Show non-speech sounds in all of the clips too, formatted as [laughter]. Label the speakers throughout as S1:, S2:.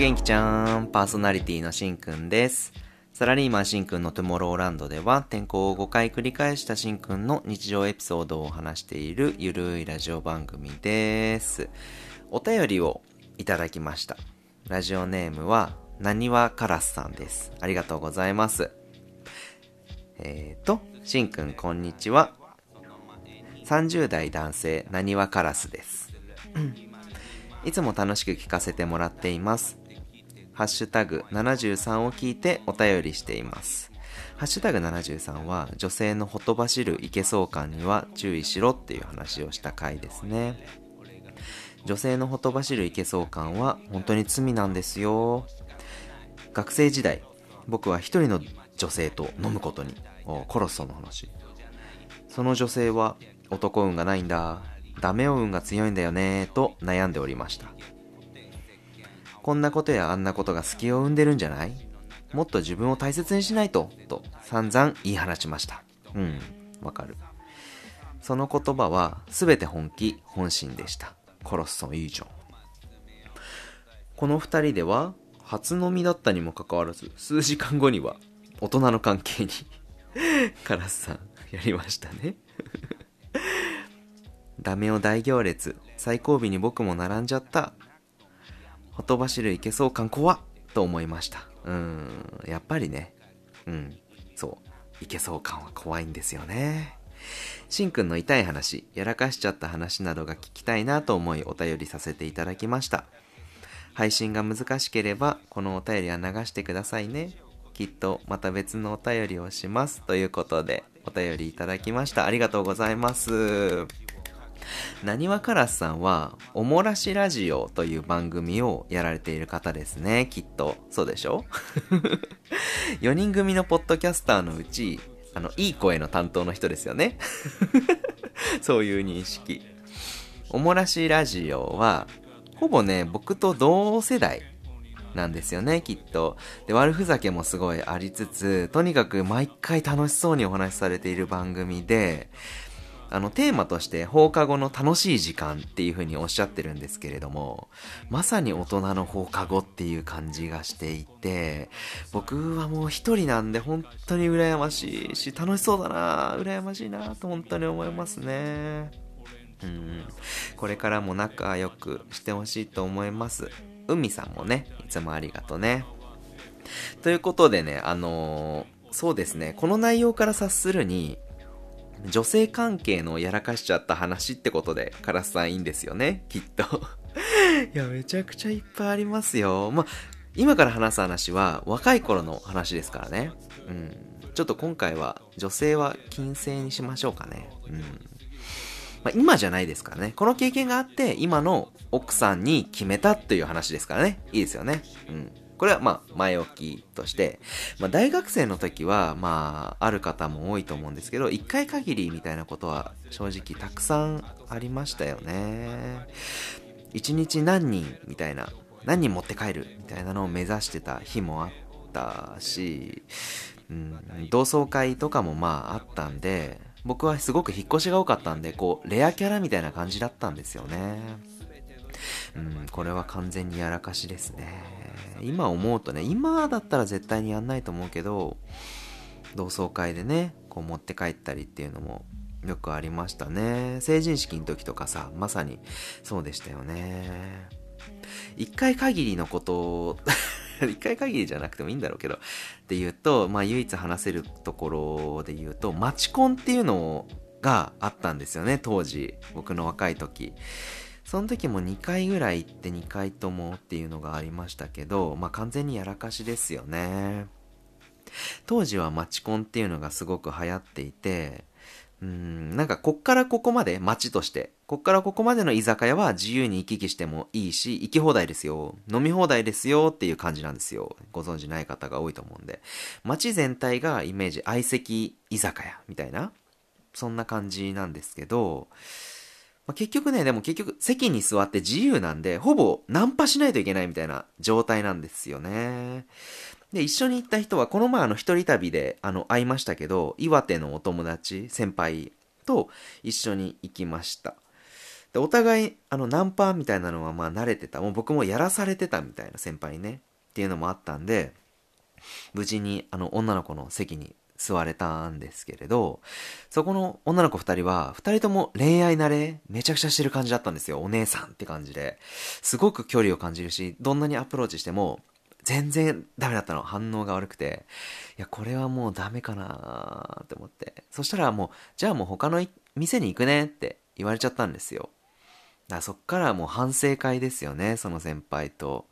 S1: 元気ちゃん、パーソナリティのしんくんです。サラリーマンしんくんのトゥモローランドでは、転校を5回繰り返したしんくんの日常エピソードを話しているゆるいラジオ番組です。お便りをいただきました。ラジオネームは、なにわからすさんです。ありがとうございます。えーと、しんくんこんにちは。30代男性、なにわからすです。いつも楽しく聞かせてもらっています。ハッシュタグ73を聞いてお便りしています。ハッシュタグ73は女性のほとばしるいけそう感には注意しろっていう話をした回ですね。女性のほとばしるいけそう感は本当に罪なんですよ。学生時代、僕は一人の女性と飲むことに、おコロッソの話。その女性は男運がないんだ、ダメ運が強いんだよね、と悩んでおりました。こんなことやあんなことが隙を生んでるんじゃない？もっと自分を大切にしないと、と散々言い放ちました。うん、わかる。その言葉は全て本気、本心でした。コロッソいいじゃん。この二人では、初飲みだったにもかかわらず、数時間後には、大人の関係に、[laughs] カラスさん、やりましたね。ダメを大行列、最後尾に僕も並んじゃった。ほとばしるいけそう感怖っと思いました。うん、やっぱりね、うん、そう、いけそう感は怖いんですよね。しんくんの痛い話、やらかしちゃった話などが聞きたいなと思いお便りさせていただきました。配信が難しければ、このお便りは流してくださいね。きっとまた別のお便りをします。ということで、お便りいただきました。ありがとうございます。なにわからすさんは、おもらしラジオという番組をやられている方ですね、きっと。そうでしょ [laughs] ?4 人組のポッドキャスターのうち、あの、いい声の担当の人ですよね。[laughs] そういう認識。おもらしラジオは、ほぼね、僕と同世代なんですよね、きっと。で、悪ふざけもすごいありつつ、とにかく毎回楽しそうにお話しされている番組で、あの、テーマとして放課後の楽しい時間っていう風におっしゃってるんですけれども、まさに大人の放課後っていう感じがしていて、僕はもう一人なんで本当に羨ましいし、楽しそうだな羨ましいなと本当に思いますね。うん。これからも仲良くしてほしいと思います。海さんもね、いつもありがとうね。ということでね、あのーそうですね、この内容から察するに、女性関係のやらかしちゃった話ってことで、カラスさんいいんですよね、きっと。[laughs] いや、めちゃくちゃいっぱいありますよ。まあ、今から話す話は若い頃の話ですからね。うん。ちょっと今回は女性は金星にしましょうかね。うん。まあ、今じゃないですからね。この経験があって、今の奥さんに決めたという話ですからね。いいですよね。うん。これはまあ前置きとして、まあ大学生の時はまあある方も多いと思うんですけど、一回限りみたいなことは正直たくさんありましたよね。一日何人みたいな、何人持って帰るみたいなのを目指してた日もあったし、うん、同窓会とかもまああったんで、僕はすごく引っ越しが多かったんで、こう、レアキャラみたいな感じだったんですよね。うん、これは完全にやらかしですね。今思うとね、今だったら絶対にやんないと思うけど、同窓会でね、こう持って帰ったりっていうのもよくありましたね。成人式の時とかさ、まさにそうでしたよね。一回限りのことを、[laughs] 一回限りじゃなくてもいいんだろうけど、っていうと、まあ唯一話せるところで言うと、マチコンっていうのがあったんですよね、当時。僕の若い時。その時も2回ぐらい行って2回ともっていうのがありましたけど、まあ完全にやらかしですよね。当時はマチコンっていうのがすごく流行っていて、うん、なんかこっからここまで街として、こっからここまでの居酒屋は自由に行き来してもいいし、行き放題ですよ、飲み放題ですよっていう感じなんですよ。ご存知ない方が多いと思うんで。街全体がイメージ相席居酒屋みたいな、そんな感じなんですけど、まあ、結局ね、でも結局席に座って自由なんで、ほぼナンパしないといけないみたいな状態なんですよね。で、一緒に行った人は、この前あの一人旅であの会いましたけど、岩手のお友達、先輩と一緒に行きました。で、お互い、あの、ナンパみたいなのはまあ慣れてた。もう僕もやらされてたみたいな先輩ね。っていうのもあったんで、無事にあの女の子の席に座れたんですけれど、そこの女の子二人は、二人とも恋愛慣れめちゃくちゃしてる感じだったんですよ。お姉さんって感じで。すごく距離を感じるし、どんなにアプローチしても、全然ダメだったの。反応が悪くて。いや、これはもうダメかなーって思って。そしたらもう、じゃあもう他の店に行くねって言われちゃったんですよ。だからそっからもう反省会ですよね、その先輩と。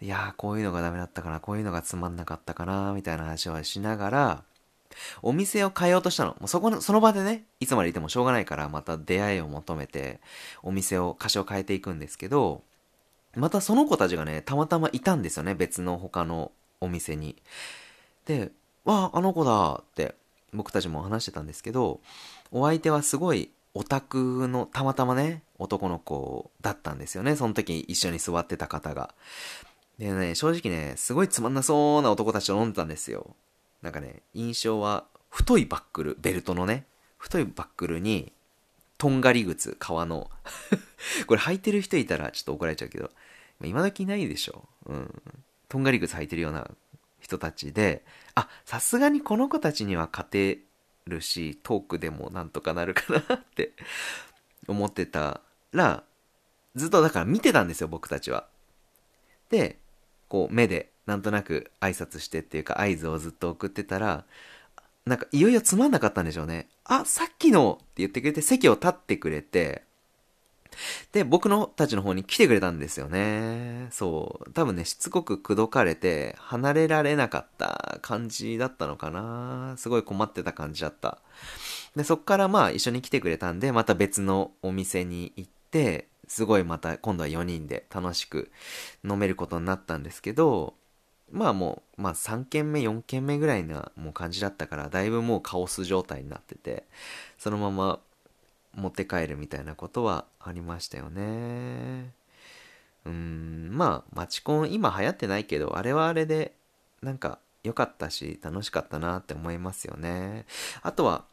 S1: いやー、こういうのがダメだったかな、こういうのがつまんなかったかな、みたいな話をしながら、お店を変えようとしたの。もうそこの、その場でね、いつまでいてもしょうがないから、また出会いを求めて、お店を、箇所を変えていくんですけど、またその子たちがね、たまたまいたんですよね、別の他のお店に。で、わあ、あの子だって僕たちも話してたんですけど、お相手はすごいオタクのたまたまね、男の子だったんですよね。その時一緒に座ってた方が。でね、正直ね、すごいつまんなそうな男たちと飲んでたんですよ。なんかね、印象は、太いバックル、ベルトのね、太いバックルに、とんがり靴、革の。[laughs] これ履いてる人いたらちょっと怒られちゃうけど、今時いないでしょ。うん。とんがり靴履いてるような人たちで、あ、さすがにこの子たちには勝てるし、トークでもなんとかなるかなって [laughs] 思ってたら、ずっとだから見てたんですよ、僕たちは。で、こう目でなんとなく挨拶してっていうか合図をずっと送ってたら、なんかいよいよつまんなかったんでしょうね。あ、さっきのって言ってくれて席を立ってくれて、で、僕のたちの方に来てくれたんですよね。そう。多分ね、しつこく口説かれて、離れられなかった感じだったのかな。すごい困ってた感じだった。で、そっからまあ一緒に来てくれたんで、また別のお店に行って、すごいまた今度は4人で楽しく飲めることになったんですけど、まあもう、まあ3軒目、4軒目ぐらいなもう感じだったから、だいぶもうカオス状態になってて、そのまま持って帰るみたいなことはありましたよね。うん、まあ、マチコン今流行ってないけど、あれはあれで、なんか良かったし、楽しかったなって思いますよね。あとは、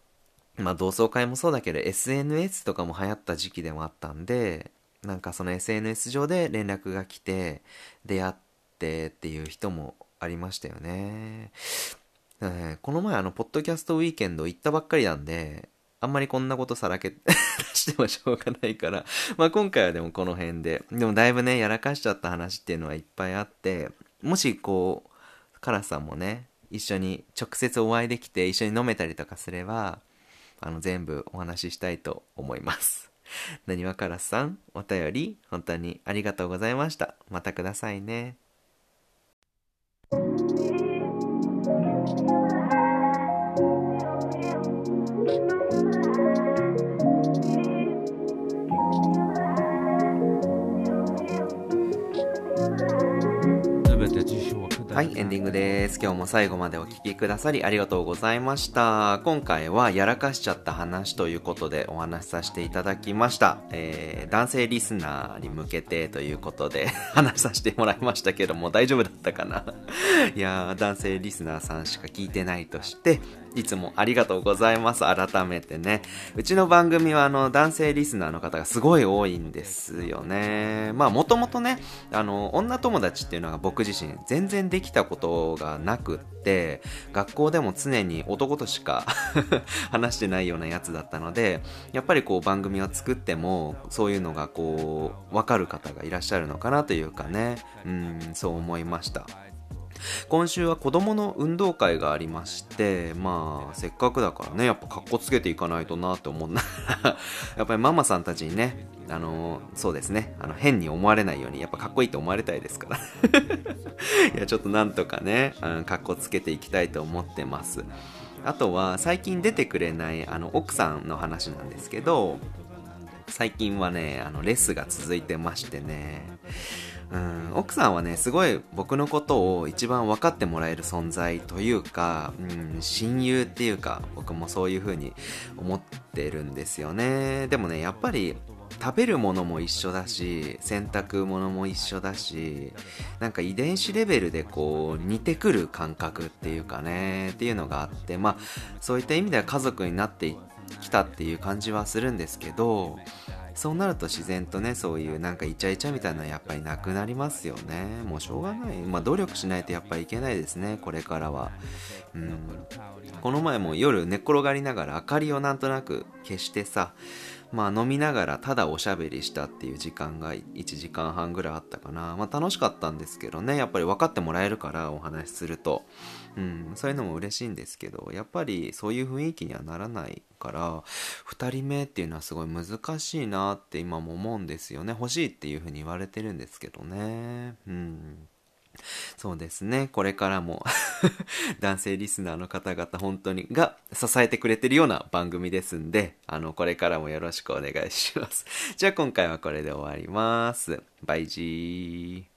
S1: まあ同窓会もそうだけど、SNS とかも流行った時期でもあったんで、なんかその SNS 上で連絡が来て、出会ってっていう人もありましたよね。ねこの前あの、ポッドキャストウィーケンド行ったばっかりなんで、あんまりこんなことさらけ [laughs] してもしょうがないから、まあ今回はでもこの辺で、でもだいぶね、やらかしちゃった話っていうのはいっぱいあって、もしこう、カラスさんもね、一緒に直接お会いできて一緒に飲めたりとかすれば、あの全部お話ししたいと思います。なにわからさん、お便り本当にありがとうございました。またくださいね。Thank you. はい、エンディングです。今日も最後までお聴きくださりありがとうございました。今回はやらかしちゃった話ということでお話しさせていただきました。えー、男性リスナーに向けてということで [laughs] 話させてもらいましたけども大丈夫だったかな？[laughs] いやー、男性リスナーさんしか聞いてないとして、いつもありがとうございます。改めてね。うちの番組はあの男性リスナーの方がすごい多いんですよね。まあもともとね、あの女友達っていうのが僕自身全然できたことがなくって、学校でも常に男としか [laughs] 話してないようなやつだったので、やっぱりこう番組を作ってもそういうのがこうわかる方がいらっしゃるのかなというかね、うん、そう思いました。今週は子供の運動会がありまして、まあ、せっかくだからね、やっぱ格好つけていかないとなって思うな。[laughs] やっぱりママさんたちにね、あの、そうですね、あの、変に思われないように、やっぱかっこいいと思われたいですから。[laughs] いや、ちょっとなんとかね、あの、格好つけていきたいと思ってます。あとは、最近出てくれない、あの、奥さんの話なんですけど、最近はね、あの、レスが続いてましてね、うん、奥さんはね、すごい僕のことを一番分かってもらえる存在というか、うん、親友っていうか、僕もそういう風に思ってるんですよね。でもね、やっぱり食べるものも一緒だし、洗濯物も一緒だし、なんか遺伝子レベルでこう似てくる感覚っていうかね、っていうのがあって、まあそういった意味では家族になってきたっていう感じはするんですけど、そうなると自然とねそういうなんかイチャイチャみたいなのはやっぱりなくなりますよね。もうしょうがない。まあ努力しないとやっぱりいけないですね。これからは。うん。この前も夜寝っ転がりながら明かりをなんとなく消してさまあ飲みながらただおしゃべりしたっていう時間が1時間半ぐらいあったかな。まあ楽しかったんですけどね、やっぱり分かってもらえるからお話しすると。うん、そういうのも嬉しいんですけど、やっぱりそういう雰囲気にはならないから、2人目っていうのはすごい難しいなって今も思うんですよね。欲しいっていうふうに言われてるんですけどね。うん。そうですね。これからも [laughs] 男性リスナーの方々本当にが支えてくれてるような番組ですんで、あの、これからもよろしくお願いします。じゃあ今回はこれで終わります。バイジー。